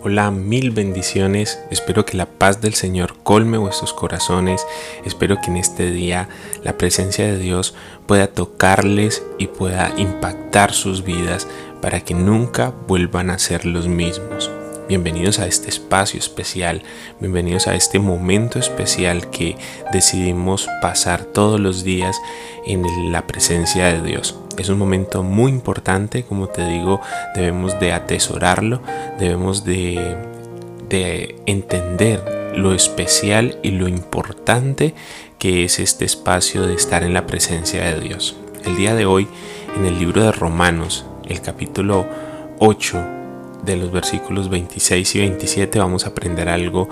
Hola, mil bendiciones. Espero que la paz del Señor colme vuestros corazones. Espero que en este día la presencia de Dios pueda tocarles y pueda impactar sus vidas para que nunca vuelvan a ser los mismos. Bienvenidos a este espacio especial, bienvenidos a este momento especial que decidimos pasar todos los días en la presencia de Dios. Es un momento muy importante, como te digo, debemos de atesorarlo, debemos de, de entender lo especial y lo importante que es este espacio de estar en la presencia de Dios. El día de hoy, en el libro de Romanos, el capítulo 8, de los versículos 26 y 27 vamos a aprender algo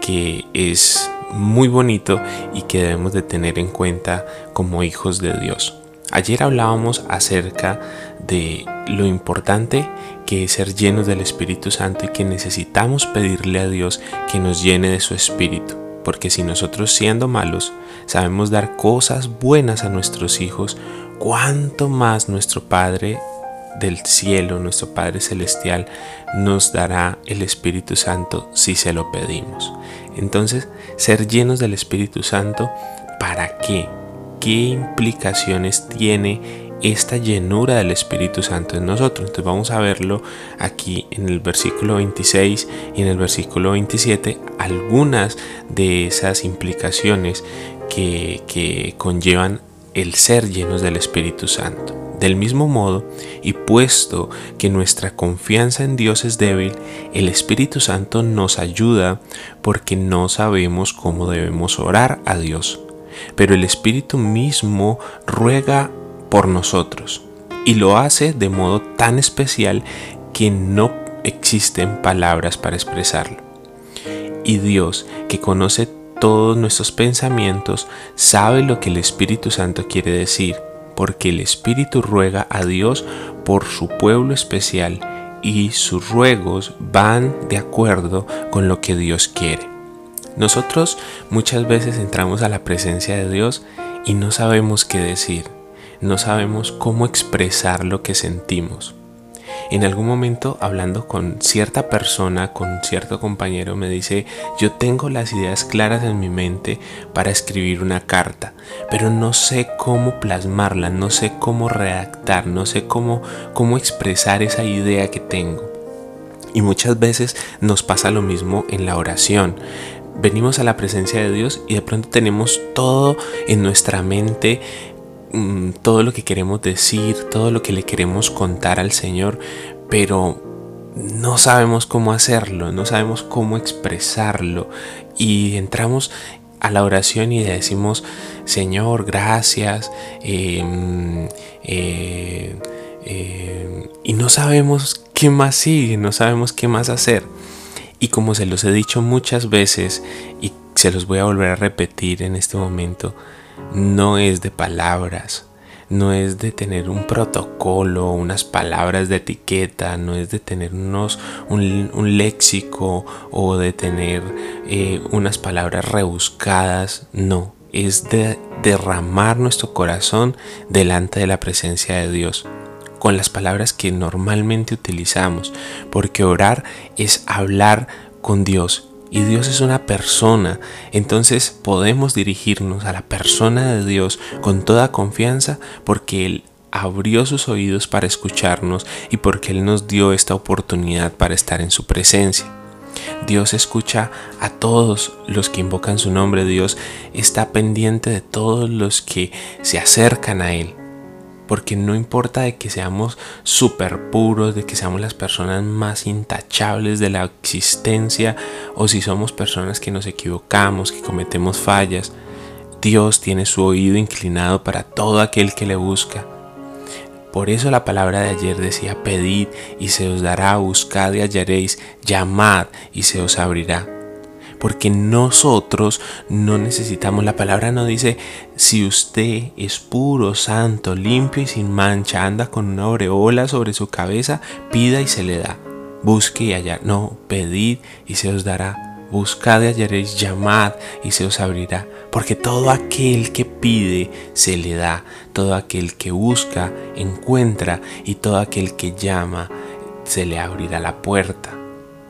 que es muy bonito y que debemos de tener en cuenta como hijos de Dios. Ayer hablábamos acerca de lo importante que es ser llenos del Espíritu Santo y que necesitamos pedirle a Dios que nos llene de su Espíritu. Porque si nosotros siendo malos sabemos dar cosas buenas a nuestros hijos, cuánto más nuestro Padre del cielo, nuestro Padre Celestial, nos dará el Espíritu Santo si se lo pedimos. Entonces, ser llenos del Espíritu Santo, ¿para qué? ¿Qué implicaciones tiene esta llenura del Espíritu Santo en nosotros? Entonces vamos a verlo aquí en el versículo 26 y en el versículo 27, algunas de esas implicaciones que, que conllevan el ser llenos del Espíritu Santo. Del mismo modo, y puesto que nuestra confianza en Dios es débil, el Espíritu Santo nos ayuda porque no sabemos cómo debemos orar a Dios. Pero el Espíritu mismo ruega por nosotros y lo hace de modo tan especial que no existen palabras para expresarlo. Y Dios, que conoce todos nuestros pensamientos, sabe lo que el Espíritu Santo quiere decir porque el Espíritu ruega a Dios por su pueblo especial y sus ruegos van de acuerdo con lo que Dios quiere. Nosotros muchas veces entramos a la presencia de Dios y no sabemos qué decir, no sabemos cómo expresar lo que sentimos en algún momento hablando con cierta persona, con cierto compañero, me dice, yo tengo las ideas claras en mi mente para escribir una carta, pero no sé cómo plasmarla, no sé cómo redactar, no sé cómo, cómo expresar esa idea que tengo. Y muchas veces nos pasa lo mismo en la oración venimos a la presencia de Dios y de pronto tenemos todo en nuestra mente Mm, todo lo que queremos decir, todo lo que le queremos contar al Señor, pero no sabemos cómo hacerlo, no sabemos cómo expresarlo y entramos a la oración y le decimos, Señor, gracias, em, eh, em, y no sabemos qué más sigue, no sabemos qué más hacer. Y como se los he dicho muchas veces y se los voy a volver a repetir en este momento, no es de palabras, no es de tener un protocolo, unas palabras de etiqueta, no es de tener unos, un, léxico o de tener eh, unas palabras rebuscadas, no, es de derramar nuestro corazón delante de la presencia de Dios con las palabras que normalmente utilizamos, porque orar es hablar con Dios y Dios es una persona, entonces podemos dirigirnos a la persona de Dios con toda confianza porque Él abrió sus oídos para escucharnos y porque Él nos dio esta oportunidad para estar en su presencia. Dios escucha a todos los que invocan su nombre, Dios está pendiente de todos los que se acercan a Él porque no importa de que seamos súper puros, de que seamos las personas más intachables de la existencia, o si somos personas que nos equivocamos, que cometemos fallas, Dios tiene su oído inclinado para todo aquel que le busca. Por eso la palabra de ayer decía, pedid y se os dará, buscad y hallaréis, llamad y se os abrirá porque nosotros no necesitamos, la palabra no dice, si usted es puro, santo, limpio y sin mancha, anda con una aureola sobre su cabeza, pida y se le da, busque y hallar, no, pedid y se os dará. Buscad y hallaréis, llamad y se os abrirá, porque todo aquel que pide se le da, todo aquel que busca encuentra. Y todo aquel que llama se le abrirá la puerta.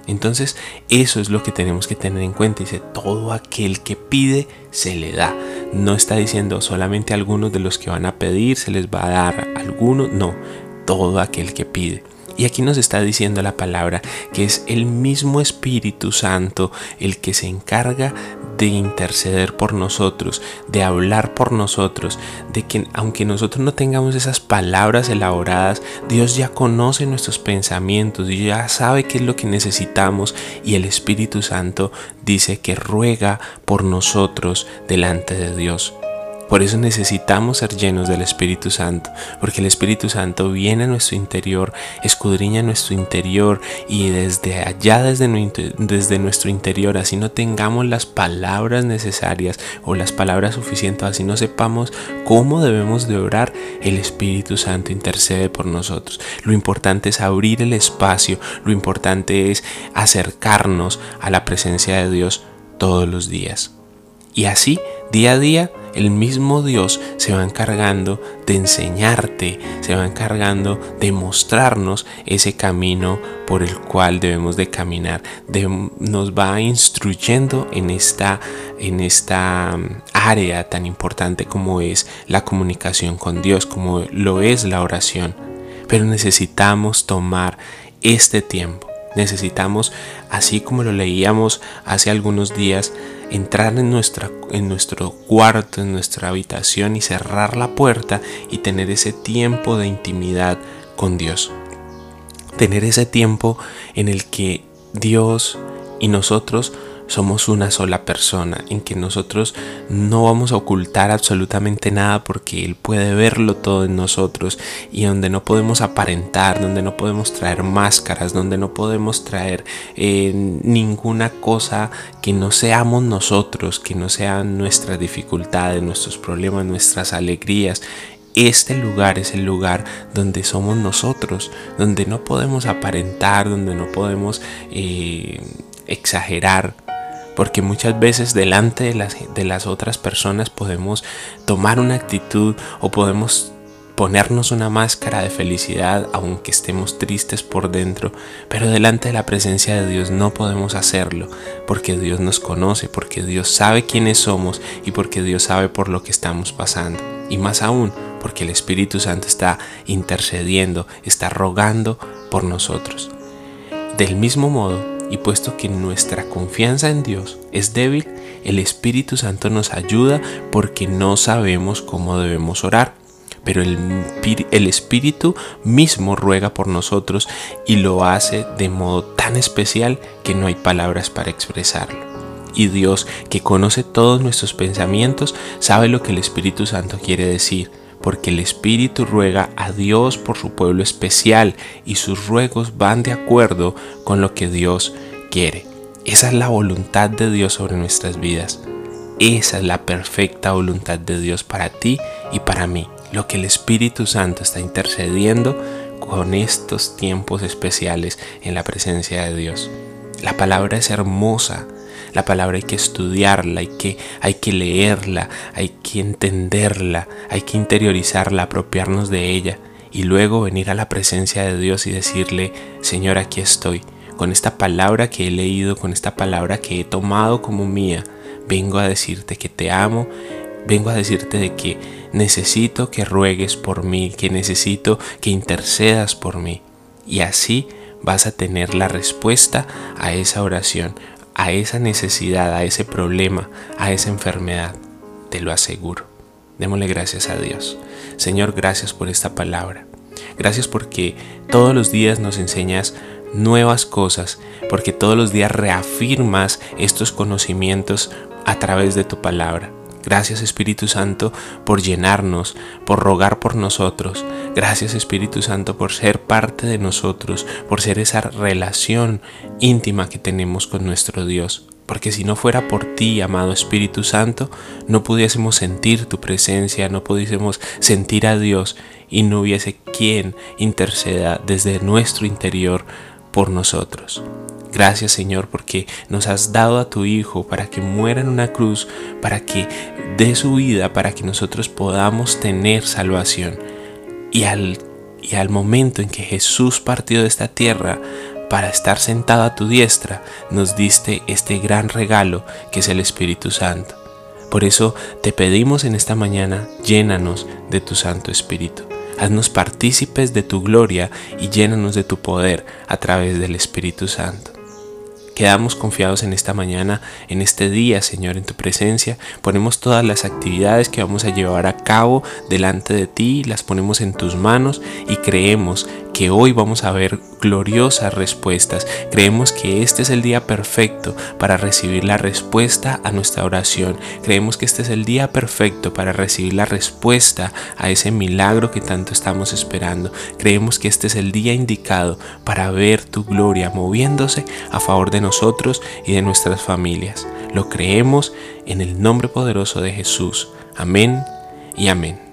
Entonces eso es lo que tenemos que tener en cuenta. Dice, todo aquel que pide se le da. No está diciendo solamente algunos de los que van a pedir se les va a dar algunos. No, todo aquel que pide. Y aquí nos está diciendo la palabra que es el mismo Espíritu Santo el que se encarga de interceder por nosotros, de hablar por nosotros, de que aunque nosotros no tengamos esas palabras elaboradas, Dios ya conoce nuestros pensamientos, y ya sabe qué es lo que necesitamos y el Espíritu Santo dice que ruega por nosotros delante de Dios. Por eso necesitamos ser llenos del Espíritu Santo, porque el Espíritu Santo viene a nuestro interior, escudriña nuestro interior y desde allá, desde, desde nuestro interior, así no tengamos las palabras necesarias o las palabras suficientes, así no sepamos cómo debemos de orar, el Espíritu Santo intercede por nosotros. Lo importante es abrir el espacio, lo importante es acercarnos a la presencia de Dios todos los días. Y así, día a día, el mismo Dios se va encargando de enseñarte, se va encargando de mostrarnos ese camino por el cual debemos de caminar, nos va instruyendo en esta, en esta mm, área tan importante como es la comunicación con Dios, como lo es la oración. Pero necesitamos tomar este tiempo Necesitamos, así como lo leíamos hace algunos días, entrar en, nuestra, en nuestro cuarto, en nuestra habitación y cerrar la puerta y tener ese tiempo de intimidad con Dios. Tener ese tiempo en el que Dios y nosotros somos una sola persona, en que nosotros no vamos a ocultar absolutamente nada porque Él puede verlo todo en nosotros y donde no podemos aparentar, donde no podemos traer máscaras, donde no podemos traer eh, ninguna cosa que no seamos nosotros, que no sean nuestras dificultades, nuestros problemas, nuestras alegrías. Este lugar es el lugar donde somos nosotros, donde no podemos aparentar, donde no podemos eh, exagerar, porque muchas veces delante de las, de las otras personas podemos tomar una actitud o podemos ponernos una máscara de felicidad aunque estemos tristes por dentro, pero delante de la presencia de Dios no podemos hacerlo, porque Dios nos conoce, porque Dios sabe quiénes somos y porque Dios sabe por lo que estamos pasando. Y más aún, porque el Espíritu Santo está intercediendo, está rogando por nosotros. Del mismo modo, y puesto que nuestra confianza en Dios es débil, el Espíritu Santo nos ayuda porque no sabemos cómo debemos orar. Pero el, Espíritu mismo ruega por nosotros y lo hace de modo tan especial que no hay palabras para expresarlo. Y Dios, que conoce todos nuestros pensamientos, sabe lo que el Espíritu Santo quiere decir porque el Espíritu ruega a Dios por su pueblo especial y sus ruegos van de acuerdo con lo que Dios quiere. Esa es la voluntad de Dios sobre nuestras vidas. Esa es la perfecta voluntad de Dios para ti y para mí. Lo que el Espíritu Santo está intercediendo con estos tiempos especiales en la presencia de Dios. La palabra es hermosa, la palabra hay que estudiarla, hay que, hay que leerla, hay que entenderla, hay que interiorizarla, apropiarnos de ella y luego venir a la presencia de Dios y decirle, Señor, aquí estoy, con esta palabra que he leído, con esta palabra que he tomado como mía, vengo a decirte que te amo, vengo a decirte de que necesito que ruegues por mí, que necesito que intercedas por mí. Y así vas a tener la respuesta a esa oración, a esa necesidad, a ese problema, a esa enfermedad. Te lo aseguro. Démosle gracias a Dios. Señor, gracias por esta palabra. Gracias porque todos los días nos enseñas nuevas cosas, porque todos los días reafirmas estos conocimientos a través de tu palabra. Gracias Espíritu Santo por llenarnos, por rogar por nosotros. Gracias Espíritu Santo por ser parte de nosotros, por ser esa relación íntima que tenemos con nuestro Dios. Porque si no fuera por ti, amado Espíritu Santo, no pudiésemos sentir tu presencia, no pudiésemos sentir a Dios y no hubiese quien interceda desde nuestro interior por nosotros. Gracias Señor porque nos has dado a tu Hijo para que muera en una cruz, para que dé su vida, para que nosotros podamos tener salvación. Y al, y al momento en que Jesús partió de esta tierra, para estar sentado a tu diestra, nos diste este gran regalo que es el Espíritu Santo. Por eso te pedimos en esta mañana, llénanos de tu Santo Espíritu. Haznos partícipes de tu gloria y llénanos de tu poder a través del Espíritu Santo. Quedamos confiados en esta mañana, en este día, Señor, en tu presencia. Ponemos todas las actividades que vamos a llevar a cabo delante de ti, las ponemos en tus manos y creemos que hoy vamos a ver gloriosas respuestas. Creemos que este es el día perfecto para recibir la respuesta a nuestra oración. Creemos que este es el día perfecto para recibir la respuesta a ese milagro que tanto estamos esperando. Creemos que este es el día indicado para ver tu gloria moviéndose a favor de nosotros y de nuestras familias. Lo creemos en el nombre poderoso de Jesús. Amén y amén.